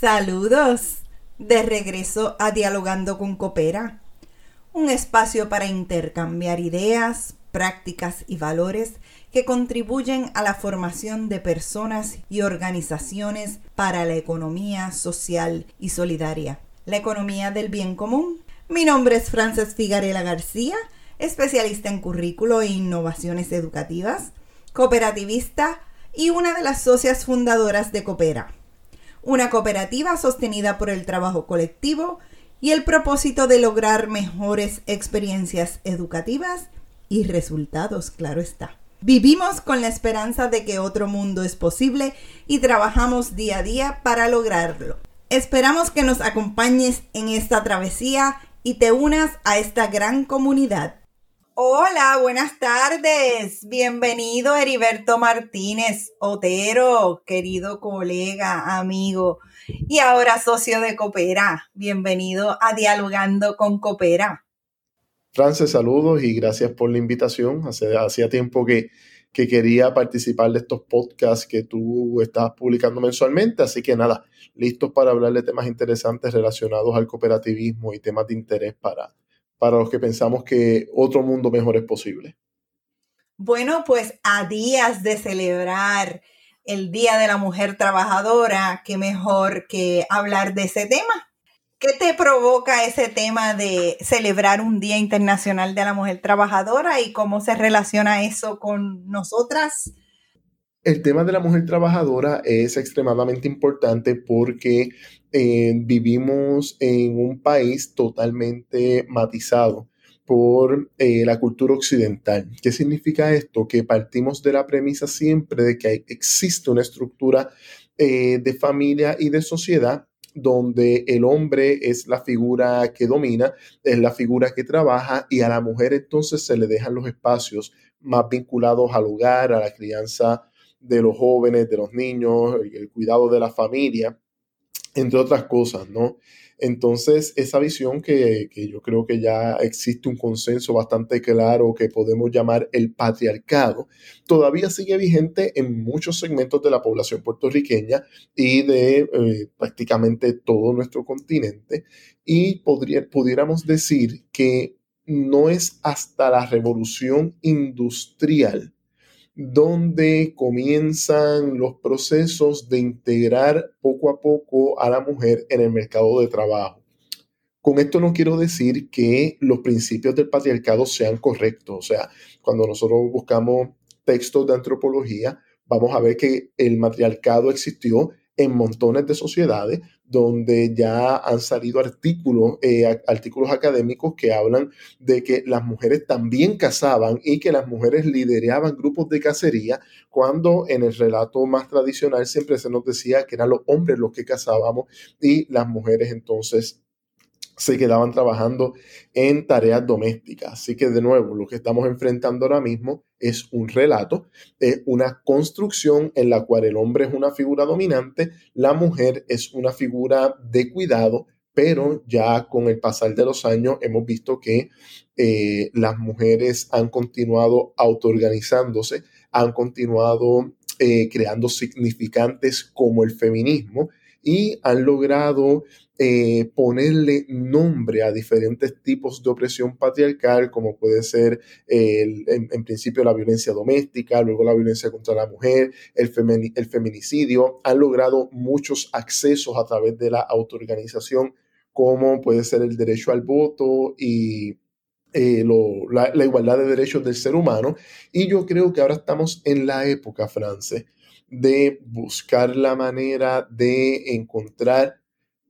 Saludos. De regreso a Dialogando con Coopera. Un espacio para intercambiar ideas, prácticas y valores que contribuyen a la formación de personas y organizaciones para la economía social y solidaria, la economía del bien común. Mi nombre es Frances Figarela García, especialista en currículo e innovaciones educativas, cooperativista y una de las socias fundadoras de Coopera, una cooperativa sostenida por el trabajo colectivo y el propósito de lograr mejores experiencias educativas y resultados, claro está. Vivimos con la esperanza de que otro mundo es posible y trabajamos día a día para lograrlo. Esperamos que nos acompañes en esta travesía y te unas a esta gran comunidad. Hola, buenas tardes. Bienvenido Heriberto Martínez, Otero, querido colega, amigo y ahora socio de Coopera. Bienvenido a Dialogando con Coopera. Frances, saludos y gracias por la invitación. Hacía tiempo que, que quería participar de estos podcasts que tú estás publicando mensualmente, así que nada, listos para hablar de temas interesantes relacionados al cooperativismo y temas de interés para, para los que pensamos que otro mundo mejor es posible. Bueno, pues a días de celebrar el Día de la Mujer Trabajadora, qué mejor que hablar de ese tema. ¿Qué te provoca ese tema de celebrar un Día Internacional de la Mujer Trabajadora y cómo se relaciona eso con nosotras? El tema de la mujer trabajadora es extremadamente importante porque eh, vivimos en un país totalmente matizado por eh, la cultura occidental. ¿Qué significa esto? Que partimos de la premisa siempre de que existe una estructura eh, de familia y de sociedad donde el hombre es la figura que domina, es la figura que trabaja y a la mujer entonces se le dejan los espacios más vinculados al hogar, a la crianza de los jóvenes, de los niños, el cuidado de la familia, entre otras cosas, ¿no? Entonces, esa visión que, yo creo que ya existe un consenso bastante claro que podemos llamar el patriarcado, todavía sigue vigente en muchos segmentos de la población puertorriqueña y de eh, prácticamente todo nuestro continente. Y pudiéramos decir que no es hasta la revolución industrial donde comienzan los procesos de integrar poco a poco a la mujer en el mercado de trabajo. Con esto no quiero decir que los principios del patriarcado sean correctos. O sea, cuando nosotros buscamos textos de antropología, vamos a ver que el matriarcado existió en montones de sociedades donde ya han salido artículos, eh, artículos académicos que hablan de que las mujeres también cazaban y que las mujeres lideraban grupos de cacería, cuando en el relato más tradicional siempre se nos decía que eran los hombres los que cazábamos y las mujeres entonces se quedaban trabajando en tareas domésticas. Así que de nuevo, lo que estamos enfrentando ahora mismo es un relato, es una construcción en la cual el hombre es una figura dominante, la mujer es una figura de cuidado, pero ya con el pasar de los años hemos visto que eh, las mujeres han continuado autoorganizándose, han continuado eh, creando significantes como el feminismo y han logrado eh, ponerle nombre a diferentes tipos de opresión patriarcal, como puede ser en, principio la violencia doméstica, luego la violencia contra la mujer, el, el feminicidio. Han logrado muchos accesos a través de la autoorganización, como puede ser el derecho al voto y eh, la, la, igualdad de derechos del ser humano. Y yo creo que ahora estamos en la época, France, de buscar la manera de encontrar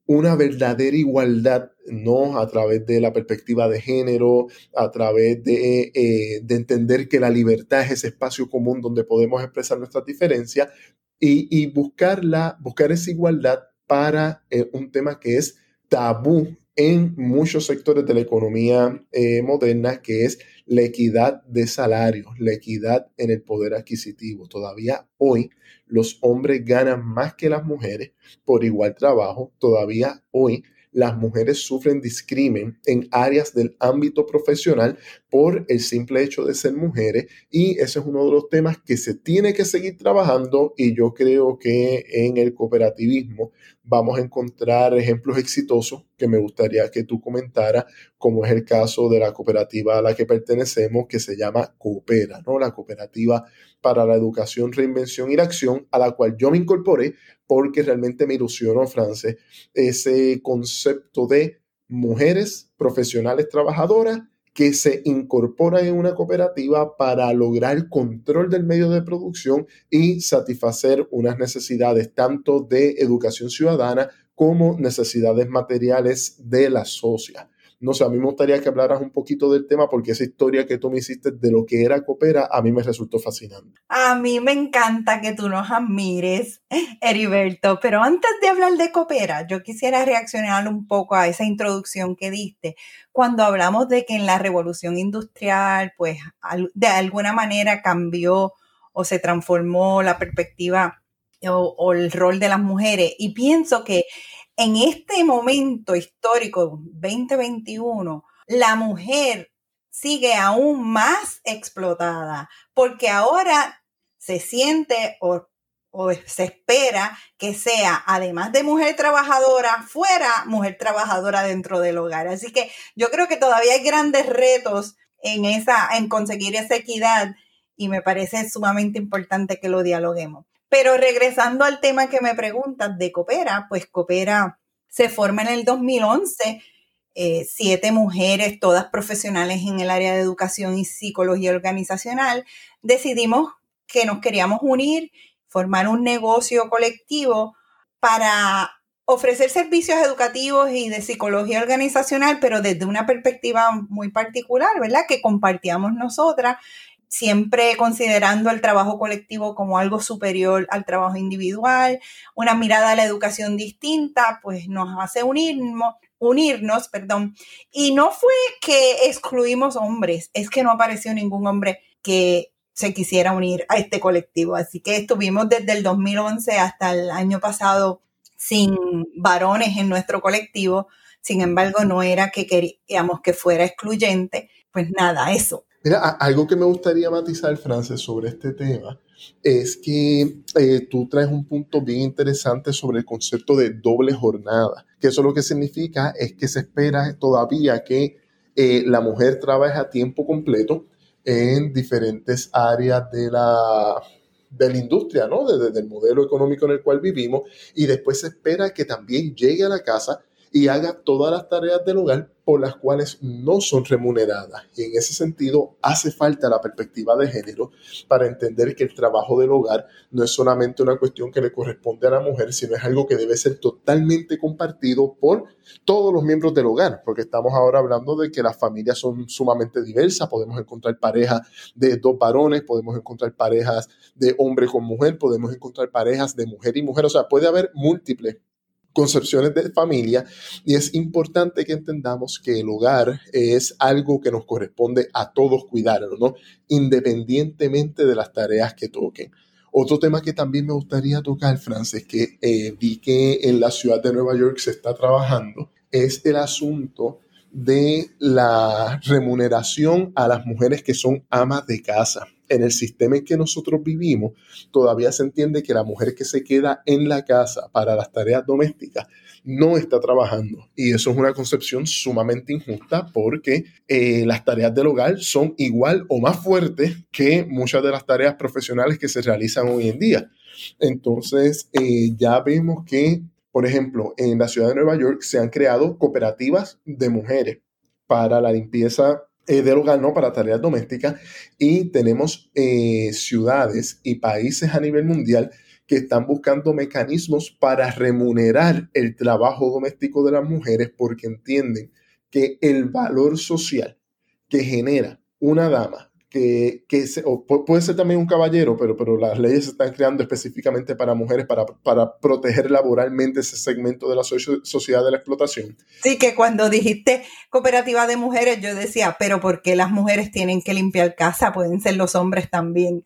una verdadera igualdad, ¿no? A través de la perspectiva de género, a través de, eh, de entender que la libertad es ese espacio común donde podemos expresar nuestras diferencias y, buscarla, buscar esa igualdad para eh, un tema que es tabú en muchos sectores de la economía eh, moderna, que es la equidad de salarios, la equidad en el poder adquisitivo. Todavía hoy los hombres ganan más que las mujeres por igual trabajo. Todavía hoy las mujeres sufren discrimen en áreas del ámbito profesional por el simple hecho de ser mujeres y ese es uno de los temas que se tiene que seguir trabajando y yo creo que en el cooperativismo vamos a encontrar ejemplos exitosos que me gustaría que tú comentaras, como es el caso de la cooperativa a la que pertenecemos que se llama Coopera, ¿no? La cooperativa para la educación, reinvención y la acción, a la cual yo me incorporé porque realmente me ilusionó, Frances, ese concepto de mujeres profesionales trabajadoras que se incorporan en una cooperativa para lograr control del medio de producción y satisfacer unas necesidades tanto de educación ciudadana como necesidades materiales de la sociedad. No sé, a mí me gustaría que hablaras un poquito del tema porque esa historia que tú me hiciste de lo que era Coopera a mí me resultó fascinante. A mí me encanta que tú nos admires, Heriberto, pero antes de hablar de Coopera, yo quisiera reaccionar un poco a esa introducción que diste cuando hablamos de que en la revolución industrial, pues de alguna manera cambió o se transformó la perspectiva o, o el rol de las mujeres. Y pienso que en este momento histórico 2021, la mujer sigue aún más explotada porque ahora se siente o, se espera que sea, además de mujer trabajadora, fuera mujer trabajadora dentro del hogar. Así que yo creo que todavía hay grandes retos en, esa, en conseguir esa equidad y me parece sumamente importante que lo dialoguemos. Pero regresando al tema que me preguntas de Coopera, pues Coopera se forma en el 2011. Eh, siete mujeres, todas profesionales en el área de educación y psicología organizacional, decidimos que nos queríamos unir, formar un negocio colectivo para ofrecer servicios educativos y de psicología organizacional, pero desde una perspectiva muy particular, ¿verdad? Que compartíamos nosotras siempre considerando el trabajo colectivo como algo superior al trabajo individual, una mirada a la educación distinta, pues nos hace unirnos, unirnos, perdón. Y no fue que excluimos hombres, es que no apareció ningún hombre que se quisiera unir a este colectivo. Así que estuvimos desde el 2011 hasta el año pasado sin varones en nuestro colectivo. Sin embargo, no era que queríamos que fuera excluyente. Pues nada, eso. Algo que me gustaría matizar, Frances, sobre este tema es que eh, tú traes un punto bien interesante sobre el concepto de doble jornada, que eso lo que significa es que se espera todavía que eh, la mujer trabaje a tiempo completo en diferentes áreas de la, de la industria, ¿no? El modelo económico en el cual vivimos, y después se espera que también llegue a la casa y haga todas las tareas del hogar por las cuales no son remuneradas. Y en ese sentido hace falta la perspectiva de género para entender que el trabajo del hogar no es solamente una cuestión que le corresponde a la mujer, sino es algo que debe ser totalmente compartido por todos los miembros del hogar, porque estamos ahora hablando de que las familias son sumamente diversas, podemos encontrar parejas de dos varones, podemos encontrar parejas de hombre con mujer, podemos encontrar parejas de mujer y mujer, o sea, puede haber múltiples concepciones de familia y es importante que entendamos que el hogar es algo que nos corresponde a todos cuidarlo, ¿no? Independientemente de las tareas que toquen. Otro tema que también me gustaría tocar, Francis, que eh, vi que en la ciudad de Nueva York se está trabajando, es el asunto de la remuneración a las mujeres que son amas de casa en el sistema en que nosotros vivimos, todavía se entiende que la mujer que se queda en la casa para las tareas domésticas no está trabajando. Y eso es una concepción sumamente injusta porque eh, las tareas del hogar son igual o más fuertes que muchas de las tareas profesionales que se realizan hoy en día. Entonces, eh, ya vemos que, por ejemplo, en la ciudad de Nueva York se han creado cooperativas de mujeres para la limpieza eh, del hogar, ¿no? Para tareas domésticas. Y tenemos eh, ciudades y países a nivel mundial que están buscando mecanismos para remunerar el trabajo doméstico de las mujeres porque entienden que el valor social que genera una dama que, que puede ser también un caballero, pero, pero las leyes se están creando específicamente para mujeres para, para proteger laboralmente ese segmento de la sociedad de la explotación. Sí, que cuando dijiste cooperativa de mujeres, yo decía, pero ¿por qué las mujeres tienen que limpiar casa? Pueden ser los hombres también.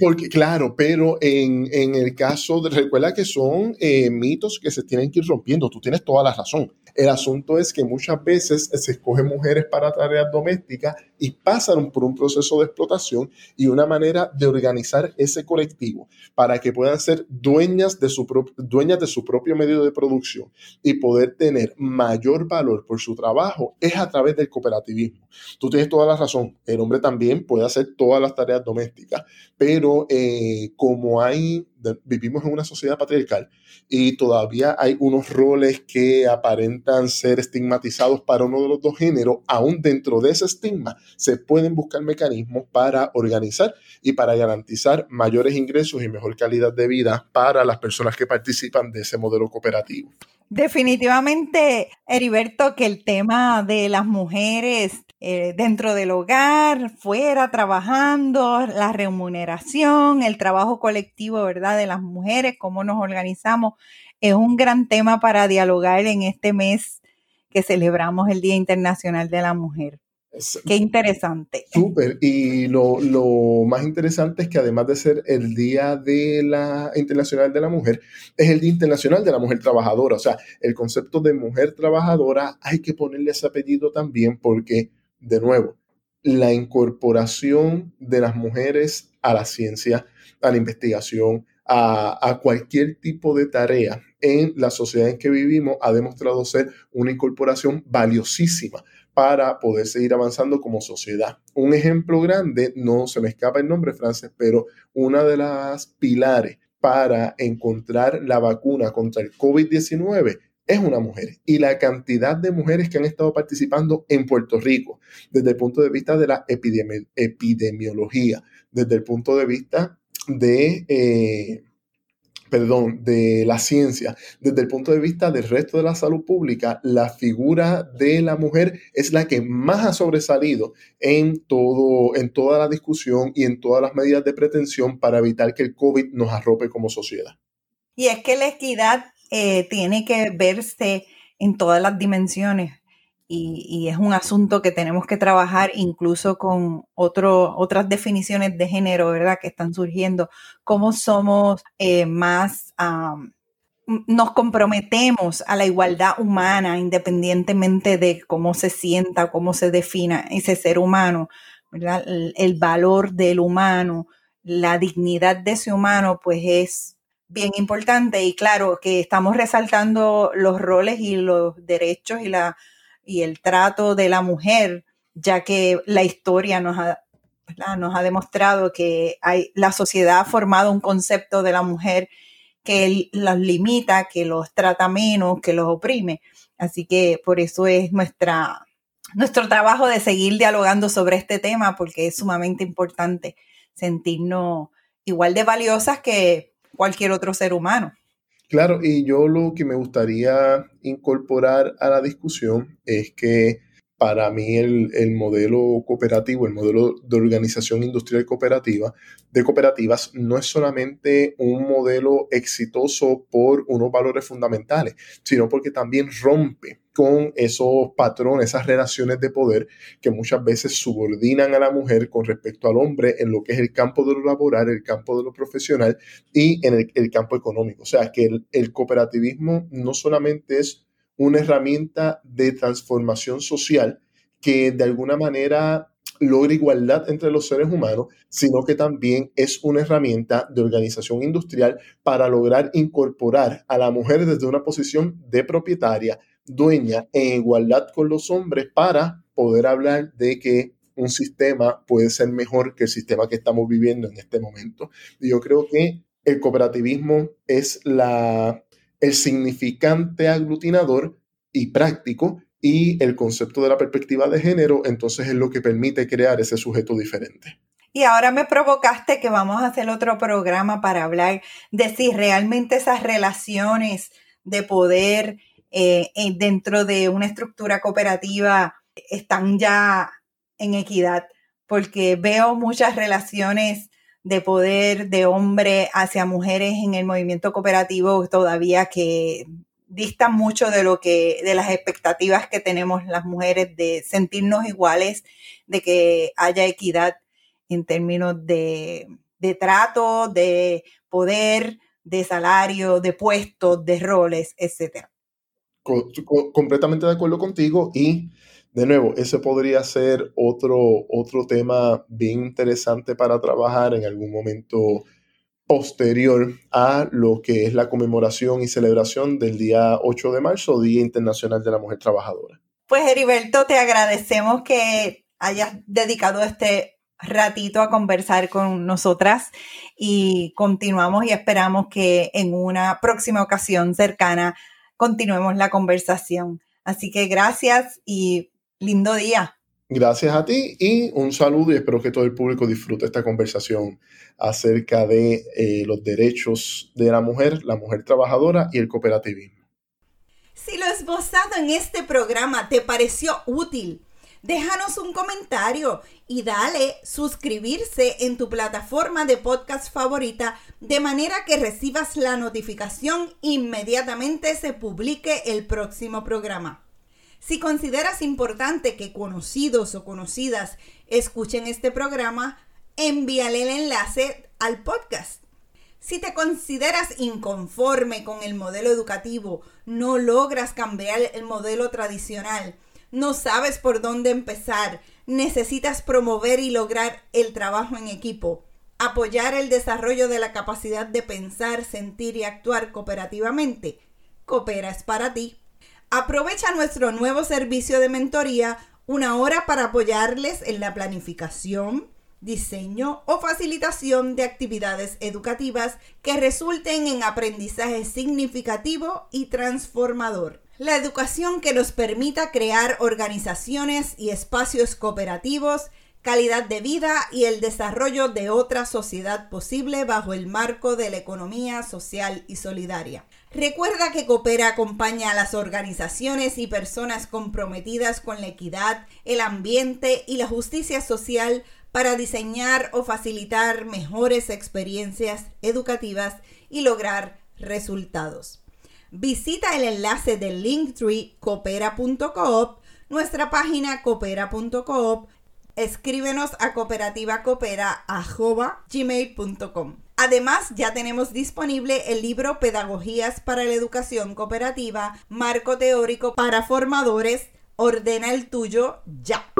porque, claro, pero en, en, el caso de, recuerda que son eh, mitos que se tienen que ir rompiendo, tú tienes toda la razón. El asunto es que muchas veces se escogen mujeres para tareas domésticas y pasan por un proceso de explotación y una manera de organizar ese colectivo para que puedan ser dueñas de su, dueñas de su propio medio de producción y poder tener mayor valor por su trabajo es a través del cooperativismo. Tú tienes toda la razón, el hombre también puede hacer todas las tareas domésticas, pero eh, como hay vivimos en una sociedad patriarcal y todavía hay unos roles que aparentan ser estigmatizados para uno de los dos géneros, aún dentro de ese estigma se pueden buscar mecanismos para organizar y para garantizar mayores ingresos y mejor calidad de vida para las personas que participan de ese modelo cooperativo. Definitivamente, Heriberto, que el tema de las mujeres eh, dentro del hogar, fuera, trabajando, la remuneración, el trabajo colectivo, ¿verdad? De las mujeres, cómo nos organizamos, es un gran tema para dialogar en este mes que celebramos el Día Internacional de la Mujer. Qué interesante. Súper. Y lo, más interesante es que además de ser el Día de la Internacional de la Mujer, es el Día Internacional de la Mujer Trabajadora. O sea, el concepto de mujer trabajadora hay que ponerle ese apellido también porque, de nuevo, la incorporación de las mujeres a la ciencia, a la investigación, a, a cualquier tipo de tarea en la sociedad en que vivimos ha demostrado ser una incorporación valiosísima para poder seguir avanzando como sociedad. Un ejemplo grande, no se me escapa el nombre, Frances, pero una de las pilares para encontrar la vacuna contra el COVID-19 es una mujer. Y la cantidad de mujeres que han estado participando en Puerto Rico, desde el punto de vista de la epidemiología, desde el punto de vista de... Eh, perdón, de la ciencia, desde el punto de vista del resto de la salud pública, la figura de la mujer es la que más ha sobresalido en todo, en toda la discusión y en todas las medidas de pretensión para evitar que el COVID nos arrope como sociedad. Y es que la equidad eh, tiene que verse en todas las dimensiones y, es un asunto que tenemos que trabajar incluso con otras definiciones de género, ¿verdad? Que están surgiendo, cómo somos eh, más, nos comprometemos a la igualdad humana independientemente de cómo se sienta, cómo se defina ese ser humano, ¿verdad? el valor del humano, la dignidad de ese humano, pues es bien importante y claro que estamos resaltando los roles y los derechos y la y el trato de la mujer, ya que la historia nos ha, nos ha demostrado que hay, la sociedad ha formado un concepto de la mujer que los limita, que los trata menos, que los oprime. Así que por eso es nuestra, nuestro trabajo de seguir dialogando sobre este tema, porque es sumamente importante sentirnos igual de valiosas que cualquier otro ser humano. Claro, y yo lo que me gustaría incorporar a la discusión es que para mí el, modelo cooperativo, el modelo de organización industrial cooperativa, de cooperativas, no es solamente un modelo exitoso por unos valores fundamentales, sino porque también rompe con esos patrones, esas relaciones de poder que muchas veces subordinan a la mujer con respecto al hombre en lo que es el campo de lo laboral, el campo de lo profesional y en el, campo económico. O sea, que el, cooperativismo no solamente es una herramienta de transformación social que de alguna manera logra igualdad entre los seres humanos, sino que también es una herramienta de organización industrial para lograr incorporar a la mujer desde una posición de propietaria dueña en igualdad con los hombres para poder hablar de que un sistema puede ser mejor que el sistema que estamos viviendo en este momento. Y yo creo que el cooperativismo es la, el significante aglutinador y práctico y el concepto de la perspectiva de género, entonces es lo que permite crear ese sujeto diferente. Y ahora me provocaste que vamos a hacer otro programa para hablar de si realmente esas relaciones de poder eh, dentro de una estructura cooperativa están ya en equidad, porque veo muchas relaciones de poder de hombre hacia mujeres en el movimiento cooperativo todavía que distan mucho de lo que, de las expectativas que tenemos las mujeres de sentirnos iguales, de que haya equidad en términos de, de trato, de poder, de salario, de puestos, de roles, completamente de acuerdo contigo y de nuevo, ese podría ser otro, otro tema bien interesante para trabajar en algún momento posterior a lo que es la conmemoración y celebración del día 8 de marzo, Día Internacional de la Mujer Trabajadora. Pues Heriberto, te agradecemos que hayas dedicado este ratito a conversar con nosotras y continuamos y esperamos que en una próxima ocasión cercana continuemos la conversación. Así que gracias y lindo día. Gracias a ti y un saludo y espero que todo el público disfrute esta conversación acerca de eh, los derechos de la mujer, la mujer trabajadora y el cooperativismo. Si lo esbozado en este programa te pareció útil, déjanos un comentario y dale suscribirse en tu plataforma de podcast favorita de manera que recibas la notificación inmediatamente se publique el próximo programa. Si consideras importante que conocidos o conocidas escuchen este programa, envíale el enlace al podcast. Si te consideras inconforme con el modelo educativo, no logras cambiar el modelo tradicional, no sabes por dónde empezar, necesitas promover y lograr el trabajo en equipo, apoyar el desarrollo de la capacidad de pensar, sentir y actuar cooperativamente, Coopera es para ti. Aprovecha nuestro nuevo servicio de mentoría, una hora para apoyarles en la planificación, diseño o facilitación de actividades educativas que resulten en aprendizaje significativo y transformador. La educación que nos permita crear organizaciones y espacios cooperativos, calidad de vida y el desarrollo de otra sociedad posible bajo el marco de la economía social y solidaria. Recuerda que Coopera acompaña a las organizaciones y personas comprometidas con la equidad, el ambiente y la justicia social para diseñar o facilitar mejores experiencias educativas y lograr resultados. Visita el enlace del Linktree coopera.coop, nuestra página coopera.coop, escríbenos a cooperativacopera.gmail.com. Además, ya tenemos disponible el libro Pedagogías para la Educación Cooperativa, Marco Teórico para Formadores, Ordena el tuyo ya.